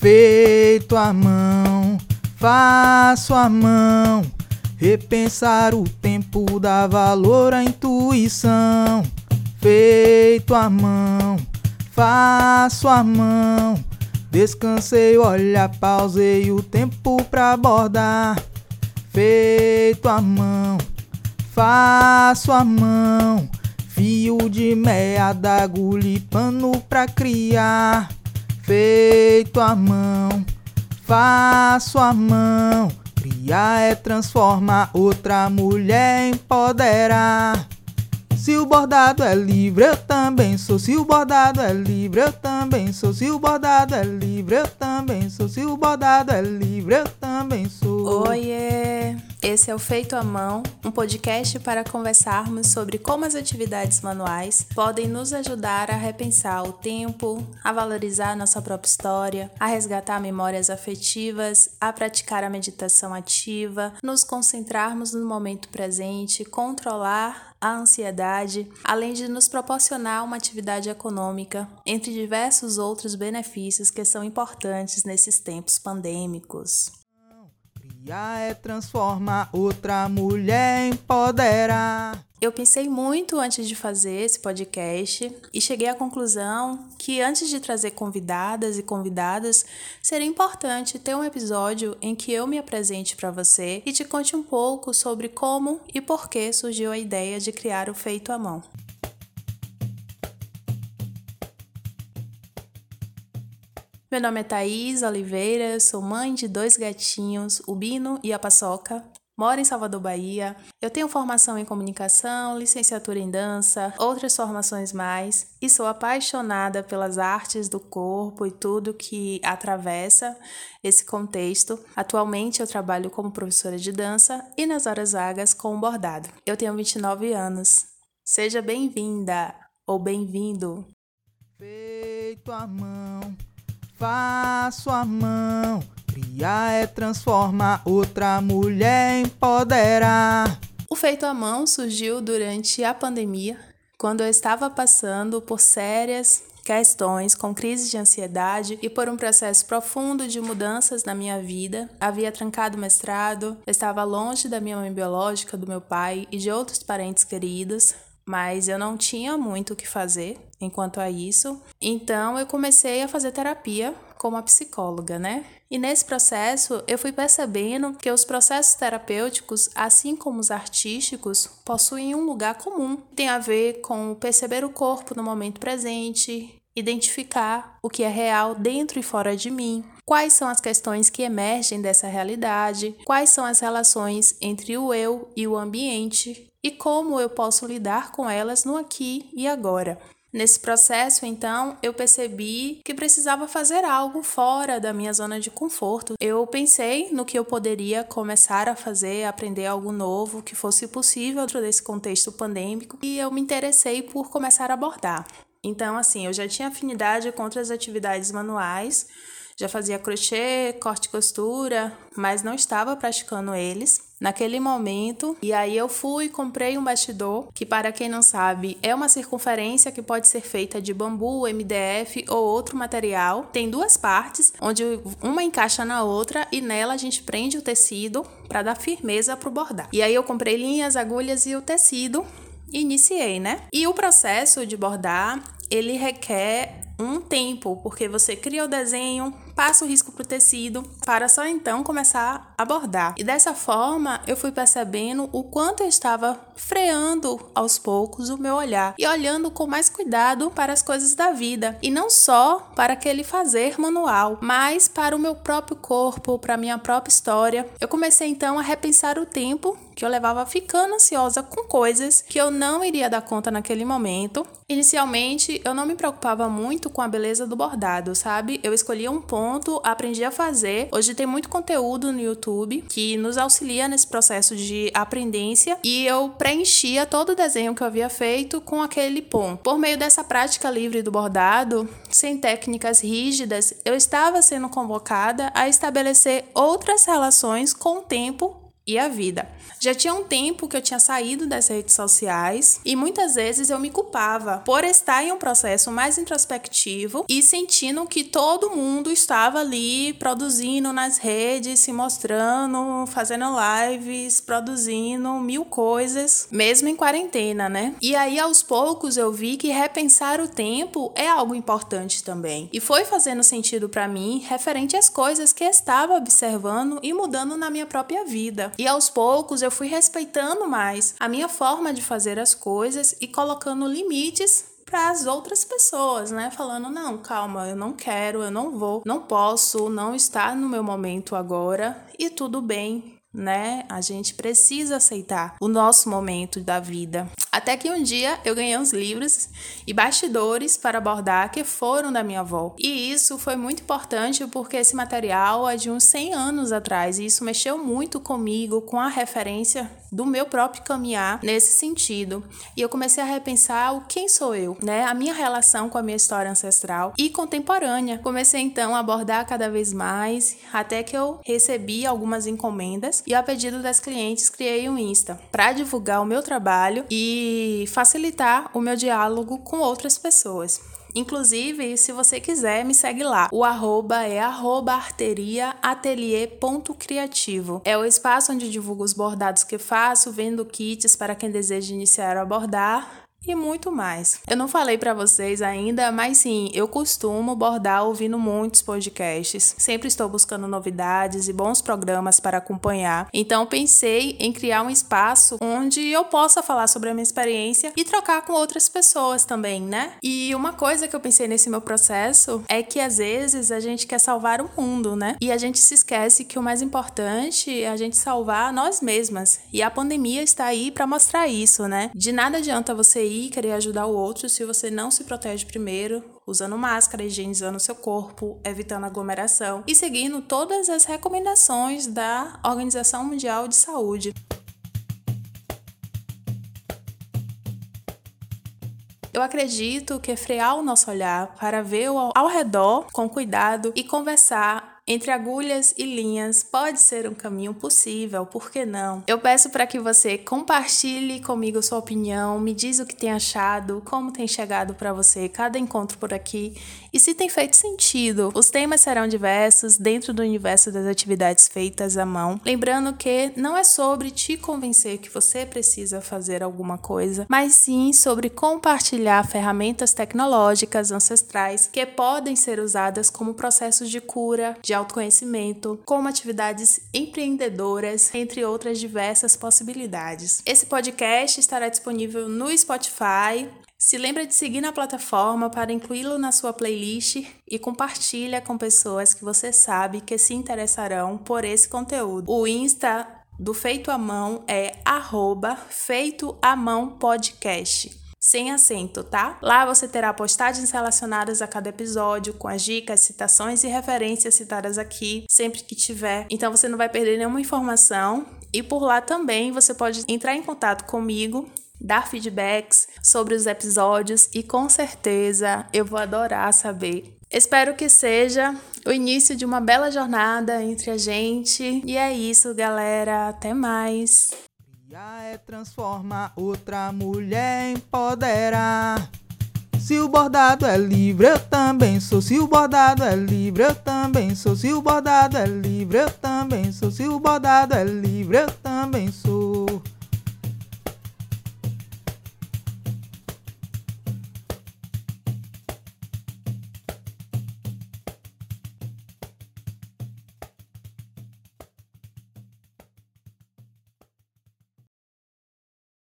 feito à mão, faço à mão. Repensar o tempo dá valor à intuição. Feito à mão, faço à mão. Descansei, olha, pausei o tempo pra bordar. Feito à mão, faço à mão. Fio de meia agulha e pano pra criar. Feito à mão, faço à mão. Criar é transformar outra mulher empoderar. Se o bordado é livre, eu também sou. Se o bordado é livre, eu também sou. Se o bordado é livre, eu também sou. Se o bordado é livre, eu também sou. Oiê! Esse é o Feito à Mão, um podcast para conversarmos sobre como as atividades manuais podem nos ajudar a repensar o tempo, a valorizar nossa própria história, a resgatar memórias afetivas, a praticar a meditação ativa, nos concentrarmos no momento presente, controlar a ansiedade, além de nos proporcionar uma atividade econômica, entre diversos outros benefícios que são importantes nesses tempos pandêmicos. Criar é transformar outra mulher empoderar. Eu pensei muito antes de fazer esse podcast e cheguei à conclusão que antes de trazer convidadas e convidadas, seria importante ter um episódio em que eu me apresente para você e te conte um pouco sobre como e por que surgiu a ideia de criar o Feito à Mão. Meu nome é Thaís Oliveira, sou mãe de dois gatinhos, o Bino e a Paçoca moro em Salvador, Bahia. Eu tenho formação em comunicação, licenciatura em dança, outras formações mais, e sou apaixonada pelas artes do corpo e tudo que atravessa esse contexto. Atualmente eu trabalho como professora de dança e nas horas vagas com bordado. Eu tenho 29 anos. Seja bem-vinda ou bem-vindo. Feito à mão, faço a mão Criar é transformar outra mulher empoderar. O feito à mão surgiu durante a pandemia, quando eu estava passando por sérias questões com crise de ansiedade e por um processo profundo de mudanças na minha vida. Havia trancado o mestrado, estava longe da minha mãe biológica, do meu pai e de outros parentes queridos, mas eu não tinha muito o que fazer enquanto a isso. Então eu comecei a fazer terapia como a psicóloga, né? E nesse processo eu fui percebendo que os processos terapêuticos, assim como os artísticos, possuem um lugar comum. Tem a ver com perceber o corpo no momento presente, identificar o que é real dentro e fora de mim, quais são as questões que emergem dessa realidade, quais são as relações entre o eu e o ambiente e como eu posso lidar com elas no aqui e agora. Nesse processo, então, eu percebi que precisava fazer algo fora da minha zona de conforto. Eu pensei no que eu poderia começar a fazer, aprender algo novo que fosse possível dentro desse contexto pandêmico, e eu me interessei por começar a abordar. Então, assim, eu já tinha afinidade com outras atividades manuais, já fazia crochê, corte e costura, mas não estava praticando eles naquele momento. E aí eu fui e comprei um bastidor, que para quem não sabe, é uma circunferência que pode ser feita de bambu, MDF ou outro material. Tem duas partes, onde uma encaixa na outra e nela a gente prende o tecido para dar firmeza para o bordar. E aí eu comprei linhas, agulhas e o tecido iniciei, né? E o processo de bordar, ele requer um tempo, porque você cria o desenho, passa o risco para o tecido, para só então começar a bordar. E dessa forma eu fui percebendo o quanto eu estava freando aos poucos o meu olhar e olhando com mais cuidado para as coisas da vida e não só para aquele fazer manual, mas para o meu próprio corpo, para a minha própria história. Eu comecei então a repensar o tempo que eu levava ficando ansiosa com coisas que eu não iria dar conta naquele momento. Inicialmente, eu não me preocupava muito com a beleza do bordado, sabe? Eu escolhia um ponto, aprendi a fazer. Hoje tem muito conteúdo no YouTube que nos auxilia nesse processo de aprendência e eu preenchia todo o desenho que eu havia feito com aquele ponto. Por meio dessa prática livre do bordado, sem técnicas rígidas, eu estava sendo convocada a estabelecer outras relações com o tempo e a vida. Já tinha um tempo que eu tinha saído das redes sociais e muitas vezes eu me culpava por estar em um processo mais introspectivo e sentindo que todo mundo estava ali produzindo nas redes, se mostrando, fazendo lives, produzindo mil coisas, mesmo em quarentena, né? E aí aos poucos eu vi que repensar o tempo é algo importante também. E foi fazendo sentido para mim referente às coisas que estava observando e mudando na minha própria vida. E aos poucos eu fui respeitando mais a minha forma de fazer as coisas e colocando limites para as outras pessoas, né? Falando, não, calma, eu não quero, eu não vou, não posso, não está no meu momento agora e tudo bem, né? A gente precisa aceitar o nosso momento da vida. Até que um dia eu ganhei uns livros e bastidores para abordar que foram da minha avó. E isso foi muito importante porque esse material é de uns 100 anos atrás e isso mexeu muito comigo, com a referência do meu próprio caminhar nesse sentido. E eu comecei a repensar o quem sou eu, né? A minha relação com a minha história ancestral e contemporânea. Comecei então a abordar cada vez mais, até que eu recebi algumas encomendas e a pedido das clientes criei um Insta para divulgar o meu trabalho e facilitar o meu diálogo com outras pessoas. Inclusive, se você quiser, me segue lá. O arroba é arroba arteriaatelier.criativo. É o espaço onde divulgo os bordados que faço, vendo kits para quem deseja iniciar a bordar e muito mais. Eu não falei para vocês ainda, mas sim, eu costumo bordar ouvindo muitos podcasts. Sempre estou buscando novidades e bons programas para acompanhar. Então pensei em criar um espaço onde eu possa falar sobre a minha experiência e trocar com outras pessoas também, né? E uma coisa que eu pensei nesse meu processo é que às vezes a gente quer salvar o mundo, né? E a gente se esquece que o mais importante é a gente salvar nós mesmas. E a pandemia está aí para mostrar isso, né? De nada adianta você querer ajudar o outro se você não se protege primeiro, usando máscara, higienizando seu corpo, evitando aglomeração e seguindo todas as recomendações da Organização Mundial de Saúde. Eu acredito que frear o nosso olhar para ver ao redor com cuidado e conversar entre agulhas e linhas pode ser um caminho possível, por que não? Eu peço para que você compartilhe comigo sua opinião, me diz o que tem achado, como tem chegado para você cada encontro por aqui e se tem feito sentido. Os temas serão diversos dentro do universo das atividades feitas à mão. Lembrando que não é sobre te convencer que você precisa fazer alguma coisa, mas sim sobre compartilhar ferramentas tecnológicas ancestrais que podem ser usadas como processos de cura, de autoconhecimento, como atividades empreendedoras, entre outras diversas possibilidades. Esse podcast estará disponível no Spotify. Se lembra de seguir na plataforma para incluí-lo na sua playlist e compartilha com pessoas que você sabe que se interessarão por esse conteúdo. O Insta do Feito à Mão é arroba Feito Mão Podcast sem acento, tá? Lá você terá postagens relacionadas a cada episódio, com as dicas, citações e referências citadas aqui, sempre que tiver. Então você não vai perder nenhuma informação. E por lá também você pode entrar em contato comigo dar feedbacks sobre os episódios e com certeza eu vou adorar saber. Espero que seja o início de uma bela jornada entre a gente. E é isso, galera. Até mais. Já é transformar outra mulher empoderar. Se o bordado é livre, eu também sou. Se o bordado é livre, eu também sou. Se o bordado é livre, eu também sou. Se o bordado é livre, eu também sou.